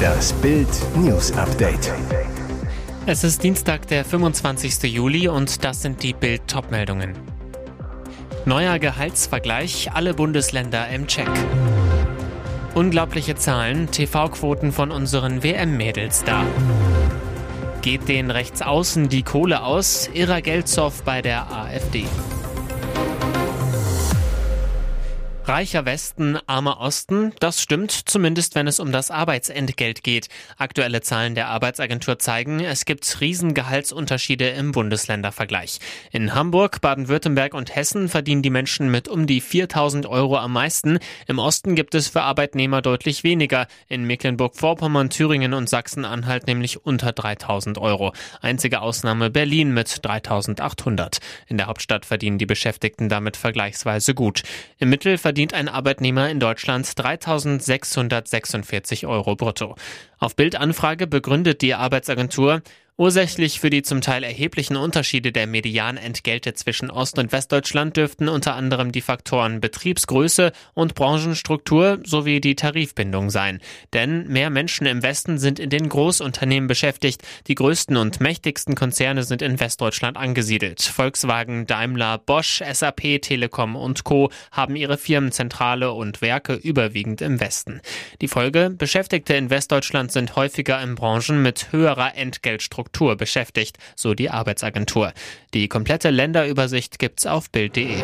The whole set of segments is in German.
Das Bild News Update. Es ist Dienstag, der 25. Juli und das sind die Bild Topmeldungen. Neuer Gehaltsvergleich, alle Bundesländer im Check. Unglaubliche Zahlen, TV-Quoten von unseren WM-Mädels da. Geht den Rechtsaußen die Kohle aus? Irrer Geldzoff bei der AfD. Reicher Westen, armer Osten, das stimmt, zumindest wenn es um das Arbeitsentgelt geht. Aktuelle Zahlen der Arbeitsagentur zeigen, es gibt Riesengehaltsunterschiede im Bundesländervergleich. In Hamburg, Baden-Württemberg und Hessen verdienen die Menschen mit um die 4000 Euro am meisten. Im Osten gibt es für Arbeitnehmer deutlich weniger. In Mecklenburg-Vorpommern, Thüringen und Sachsen-Anhalt nämlich unter 3000 Euro. Einzige Ausnahme Berlin mit 3800. In der Hauptstadt verdienen die Beschäftigten damit vergleichsweise gut. Im Mittel verdienen verdient ein Arbeitnehmer in Deutschland 3.646 Euro brutto. Auf Bildanfrage begründet die Arbeitsagentur, Ursächlich für die zum Teil erheblichen Unterschiede der Medianentgelte zwischen Ost- und Westdeutschland dürften unter anderem die Faktoren Betriebsgröße und Branchenstruktur sowie die Tarifbindung sein. Denn mehr Menschen im Westen sind in den Großunternehmen beschäftigt. Die größten und mächtigsten Konzerne sind in Westdeutschland angesiedelt. Volkswagen, Daimler, Bosch, SAP, Telekom und Co. haben ihre Firmenzentrale und Werke überwiegend im Westen. Die Folge, Beschäftigte in Westdeutschland sind häufiger in Branchen mit höherer Entgeltstruktur Struktur beschäftigt, so die Arbeitsagentur. Die komplette Länderübersicht gibt's auf Bild.de.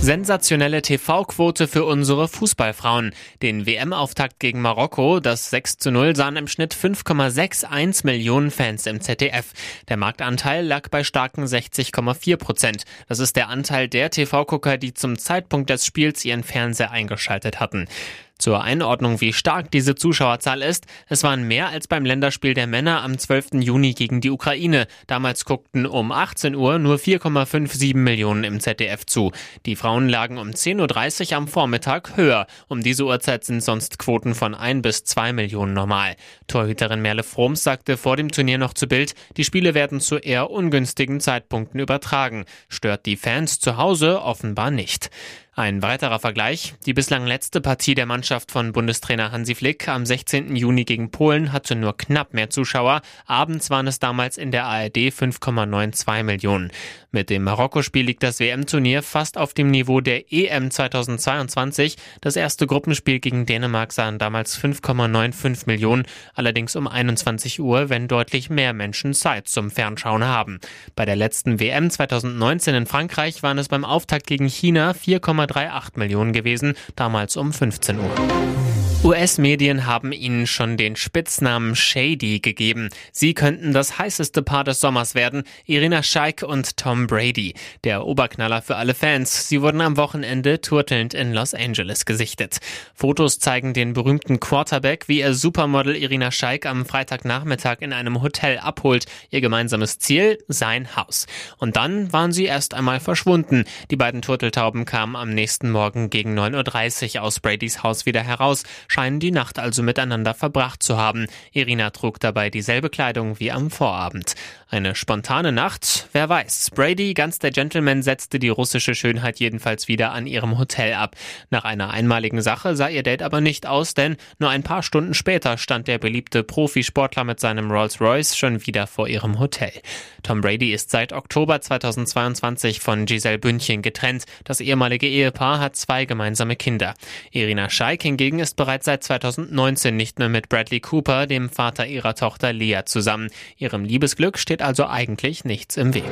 Sensationelle TV-Quote für unsere Fußballfrauen. Den WM-Auftakt gegen Marokko, das 6 zu 0, sahen im Schnitt 5,61 Millionen Fans im ZDF. Der Marktanteil lag bei starken 60,4 Prozent. Das ist der Anteil der TV-Gucker, die zum Zeitpunkt des Spiels ihren Fernseher eingeschaltet hatten. Zur Einordnung, wie stark diese Zuschauerzahl ist, es waren mehr als beim Länderspiel der Männer am 12. Juni gegen die Ukraine. Damals guckten um 18 Uhr nur 4,57 Millionen im ZDF zu. Die Frauen lagen um 10.30 Uhr am Vormittag höher. Um diese Uhrzeit sind sonst Quoten von 1 bis 2 Millionen normal. Torhüterin Merle Froms sagte vor dem Turnier noch zu Bild, die Spiele werden zu eher ungünstigen Zeitpunkten übertragen. Stört die Fans zu Hause offenbar nicht. Ein weiterer Vergleich. Die bislang letzte Partie der Mannschaft von Bundestrainer Hansi Flick am 16. Juni gegen Polen hatte nur knapp mehr Zuschauer. Abends waren es damals in der ARD 5,92 Millionen. Mit dem Marokko-Spiel liegt das WM-Turnier fast auf dem Niveau der EM 2022. Das erste Gruppenspiel gegen Dänemark sahen damals 5,95 Millionen, allerdings um 21 Uhr, wenn deutlich mehr Menschen Zeit zum Fernschauen haben. Bei der letzten WM 2019 in Frankreich waren es beim Auftakt gegen China 4, 1,38 Millionen gewesen, damals um 15 Uhr. US-Medien haben ihnen schon den Spitznamen Shady gegeben. Sie könnten das heißeste Paar des Sommers werden, Irina Scheik und Tom Brady. Der Oberknaller für alle Fans. Sie wurden am Wochenende turtelnd in Los Angeles gesichtet. Fotos zeigen den berühmten Quarterback, wie er Supermodel Irina Scheik am Freitagnachmittag in einem Hotel abholt. Ihr gemeinsames Ziel? Sein Haus. Und dann waren sie erst einmal verschwunden. Die beiden Turteltauben kamen am nächsten Morgen gegen 9.30 Uhr aus Bradys Haus wieder heraus scheinen die Nacht also miteinander verbracht zu haben. Irina trug dabei dieselbe Kleidung wie am Vorabend. Eine spontane Nacht? Wer weiß. Brady, ganz der Gentleman, setzte die russische Schönheit jedenfalls wieder an ihrem Hotel ab. Nach einer einmaligen Sache sah ihr Date aber nicht aus, denn nur ein paar Stunden später stand der beliebte Profisportler mit seinem Rolls-Royce schon wieder vor ihrem Hotel. Tom Brady ist seit Oktober 2022 von Giselle Bündchen getrennt. Das ehemalige Ehepaar hat zwei gemeinsame Kinder. Irina Scheik hingegen ist bereits seit 2019 nicht mehr mit Bradley Cooper, dem Vater ihrer Tochter Lea, zusammen. Ihrem Liebesglück steht also eigentlich nichts im Weg.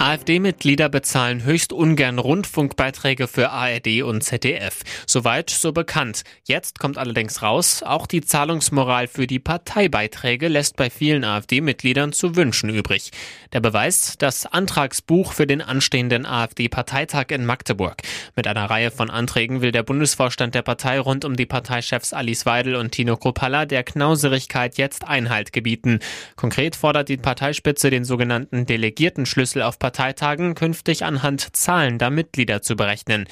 AfD-Mitglieder bezahlen höchst ungern Rundfunkbeiträge für ARD und ZDF. Soweit, so bekannt. Jetzt kommt allerdings raus, auch die Zahlungsmoral für die Parteibeiträge lässt bei vielen AfD-Mitgliedern zu wünschen übrig. Der Beweis, das Antragsbuch für den anstehenden AfD-Parteitag in Magdeburg. Mit einer Reihe von Anträgen will der Bundesvorstand der Partei rund um die Parteichefs Alice Weidel und Tino Kropalla der Knauserigkeit jetzt Einhalt gebieten. Konkret fordert die Parteispitze den sogenannten Delegiertenschlüssel auf Parteitagen künftig anhand zahlender Mitglieder zu berechnen.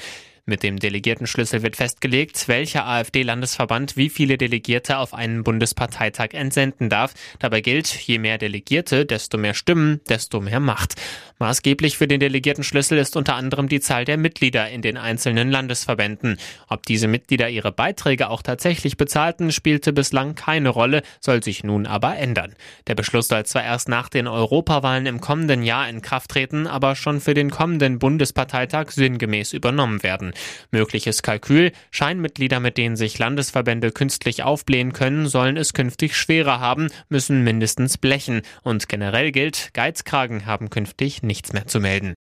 Mit dem Delegiertenschlüssel wird festgelegt, welcher AfD-Landesverband wie viele Delegierte auf einen Bundesparteitag entsenden darf. Dabei gilt, je mehr Delegierte, desto mehr Stimmen, desto mehr Macht. Maßgeblich für den Delegiertenschlüssel ist unter anderem die Zahl der Mitglieder in den einzelnen Landesverbänden. Ob diese Mitglieder ihre Beiträge auch tatsächlich bezahlten, spielte bislang keine Rolle, soll sich nun aber ändern. Der Beschluss soll zwar erst nach den Europawahlen im kommenden Jahr in Kraft treten, aber schon für den kommenden Bundesparteitag sinngemäß übernommen werden. Mögliches Kalkül, Scheinmitglieder, mit denen sich Landesverbände künstlich aufblähen können, sollen es künftig schwerer haben, müssen mindestens blechen. Und generell gilt, Geizkragen haben künftig nichts mehr zu melden.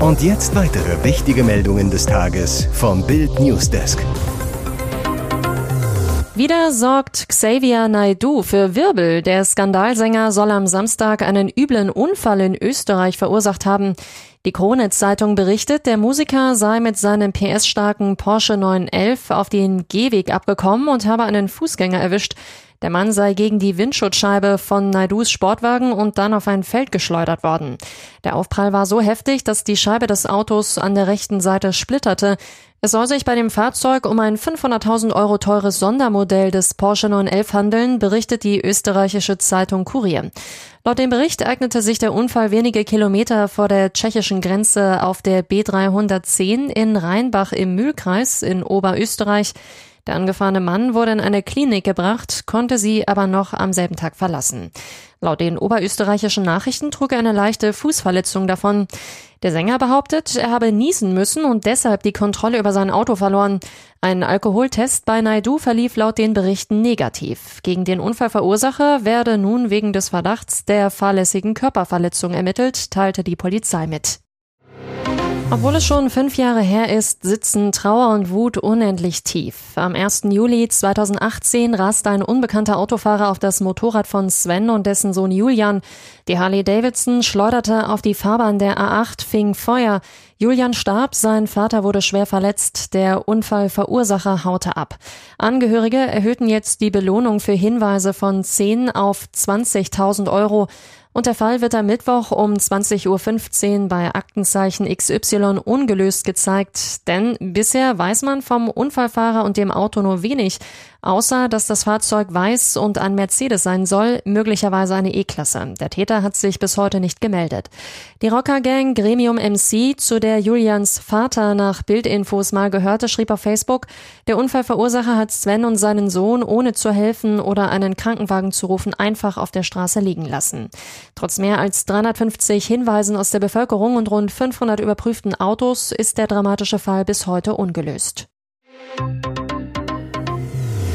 Und jetzt weitere wichtige Meldungen des Tages vom Bild Newsdesk. Wieder sorgt Xavier Naidu für Wirbel. Der Skandalsänger soll am Samstag einen üblen Unfall in Österreich verursacht haben. Die Krone-Zeitung berichtet, der Musiker sei mit seinem PS-starken Porsche 911 auf den Gehweg abgekommen und habe einen Fußgänger erwischt. Der Mann sei gegen die Windschutzscheibe von Naidus Sportwagen und dann auf ein Feld geschleudert worden. Der Aufprall war so heftig, dass die Scheibe des Autos an der rechten Seite splitterte. Es soll sich bei dem Fahrzeug um ein 500.000 Euro teures Sondermodell des Porsche 911 handeln, berichtet die österreichische Zeitung Kurier. Laut dem Bericht eignete sich der Unfall wenige Kilometer vor der tschechischen Grenze auf der B310 in Rheinbach im Mühlkreis in Oberösterreich. Der angefahrene Mann wurde in eine Klinik gebracht, konnte sie aber noch am selben Tag verlassen. Laut den oberösterreichischen Nachrichten trug er eine leichte Fußverletzung davon. Der Sänger behauptet, er habe niesen müssen und deshalb die Kontrolle über sein Auto verloren. Ein Alkoholtest bei Naidu verlief laut den Berichten negativ. Gegen den Unfallverursacher werde nun wegen des Verdachts der fahrlässigen Körperverletzung ermittelt, teilte die Polizei mit. Obwohl es schon fünf Jahre her ist, sitzen Trauer und Wut unendlich tief. Am 1. Juli 2018 raste ein unbekannter Autofahrer auf das Motorrad von Sven und dessen Sohn Julian. Die Harley Davidson schleuderte auf die Fahrbahn der A8, fing Feuer. Julian starb, sein Vater wurde schwer verletzt, der Unfallverursacher haute ab. Angehörige erhöhten jetzt die Belohnung für Hinweise von 10 auf 20.000 Euro. Und der Fall wird am Mittwoch um 20.15 Uhr bei Aktenzeichen XY ungelöst gezeigt, denn bisher weiß man vom Unfallfahrer und dem Auto nur wenig, außer dass das Fahrzeug weiß und ein Mercedes sein soll, möglicherweise eine E-Klasse. Der Täter hat sich bis heute nicht gemeldet. Die Rockergang Gremium MC, zu der Julians Vater nach Bildinfos mal gehörte, schrieb auf Facebook, der Unfallverursacher hat Sven und seinen Sohn ohne zu helfen oder einen Krankenwagen zu rufen einfach auf der Straße liegen lassen. Trotz mehr als 350 Hinweisen aus der Bevölkerung und rund 500 überprüften Autos ist der dramatische Fall bis heute ungelöst.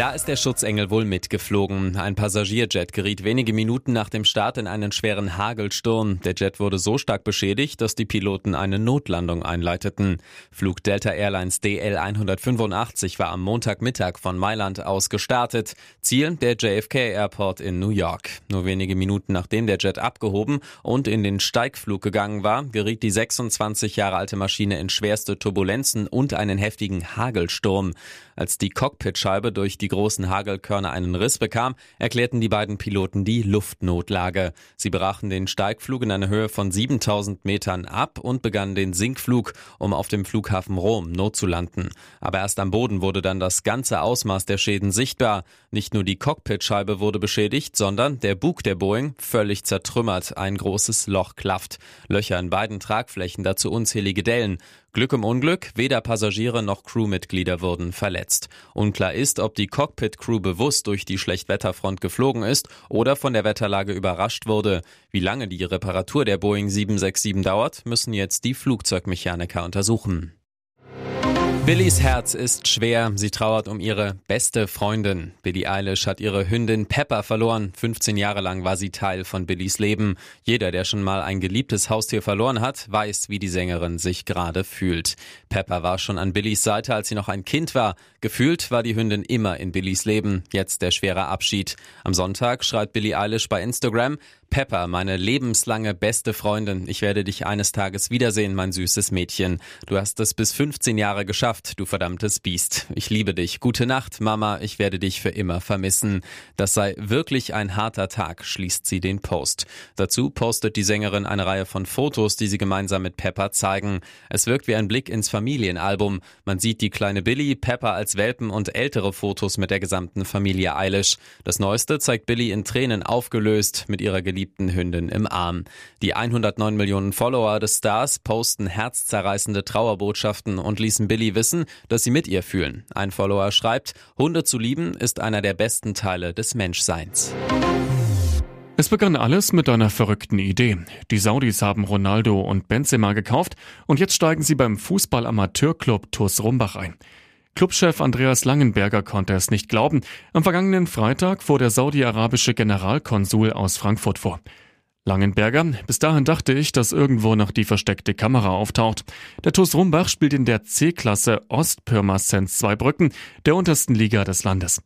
Da ist der Schutzengel wohl mitgeflogen. Ein Passagierjet geriet wenige Minuten nach dem Start in einen schweren Hagelsturm. Der Jet wurde so stark beschädigt, dass die Piloten eine Notlandung einleiteten. Flug Delta Airlines DL 185 war am Montagmittag von Mailand aus gestartet. Ziel der JFK Airport in New York. Nur wenige Minuten nachdem der Jet abgehoben und in den Steigflug gegangen war, geriet die 26 Jahre alte Maschine in schwerste Turbulenzen und einen heftigen Hagelsturm. Als die Cockpitscheibe durch die großen Hagelkörner einen Riss bekam, erklärten die beiden Piloten die Luftnotlage. Sie brachen den Steigflug in einer Höhe von 7000 Metern ab und begannen den Sinkflug, um auf dem Flughafen Rom notzulanden. Aber erst am Boden wurde dann das ganze Ausmaß der Schäden sichtbar. Nicht nur die Cockpitscheibe wurde beschädigt, sondern der Bug der Boeing völlig zertrümmert. Ein großes Loch klafft. Löcher in beiden Tragflächen, dazu unzählige Dellen. Glück im Unglück, weder Passagiere noch Crewmitglieder wurden verletzt. Unklar ist, ob die Cockpit-Crew bewusst durch die Schlechtwetterfront geflogen ist oder von der Wetterlage überrascht wurde. Wie lange die Reparatur der Boeing 767 dauert, müssen jetzt die Flugzeugmechaniker untersuchen. Billys Herz ist schwer. Sie trauert um ihre beste Freundin. Billie Eilish hat ihre Hündin Pepper verloren. 15 Jahre lang war sie Teil von Billys Leben. Jeder, der schon mal ein geliebtes Haustier verloren hat, weiß, wie die Sängerin sich gerade fühlt. Pepper war schon an Billys Seite, als sie noch ein Kind war. Gefühlt war die Hündin immer in Billys Leben. Jetzt der schwere Abschied. Am Sonntag schreibt Billie Eilish bei Instagram, Pepper, meine lebenslange beste Freundin, ich werde dich eines Tages wiedersehen, mein süßes Mädchen. Du hast es bis 15 Jahre geschafft, du verdammtes Biest. Ich liebe dich. Gute Nacht, Mama, ich werde dich für immer vermissen. Das sei wirklich ein harter Tag, schließt sie den Post. Dazu postet die Sängerin eine Reihe von Fotos, die sie gemeinsam mit Pepper zeigen. Es wirkt wie ein Blick ins Familienalbum. Man sieht die kleine Billy, Pepper als Welpen und ältere Fotos mit der gesamten Familie Eilish. Das neueste zeigt Billy in Tränen aufgelöst mit ihrer geliebten geliebten Hündin im Arm. Die 109 Millionen Follower des Stars posten herzzerreißende Trauerbotschaften und ließen Billy wissen, dass sie mit ihr fühlen. Ein Follower schreibt, Hunde zu lieben ist einer der besten Teile des Menschseins. Es begann alles mit einer verrückten Idee. Die Saudis haben Ronaldo und Benzema gekauft und jetzt steigen sie beim Fußball-Amateurclub TuS Rumbach ein. Clubchef Andreas Langenberger konnte es nicht glauben. Am vergangenen Freitag fuhr der saudi-arabische Generalkonsul aus Frankfurt vor. Langenberger, bis dahin dachte ich, dass irgendwo noch die versteckte Kamera auftaucht. Der TuS Rumbach spielt in der C-Klasse Ostpirmasens Zweibrücken, der untersten Liga des Landes.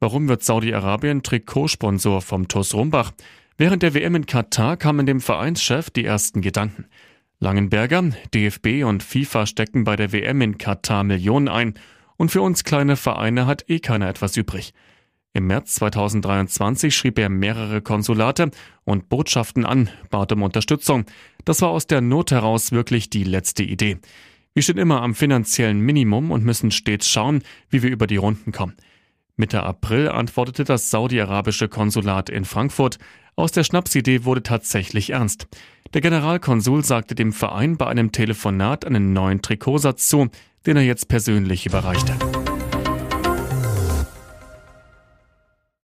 Warum wird Saudi-Arabien Trikotsponsor vom TuS Rumbach? Während der WM in Katar kamen dem Vereinschef die ersten Gedanken. Langenberger, DFB und FIFA stecken bei der WM in Katar Millionen ein und für uns kleine Vereine hat eh keiner etwas übrig. Im März 2023 schrieb er mehrere Konsulate und Botschaften an, bat um Unterstützung. Das war aus der Not heraus wirklich die letzte Idee. Wir stehen immer am finanziellen Minimum und müssen stets schauen, wie wir über die Runden kommen. Mitte April antwortete das saudi-arabische Konsulat in Frankfurt, aus der Schnapsidee wurde tatsächlich ernst. Der Generalkonsul sagte dem Verein bei einem Telefonat einen neuen Trikotsatz zu, den er jetzt persönlich überreichte.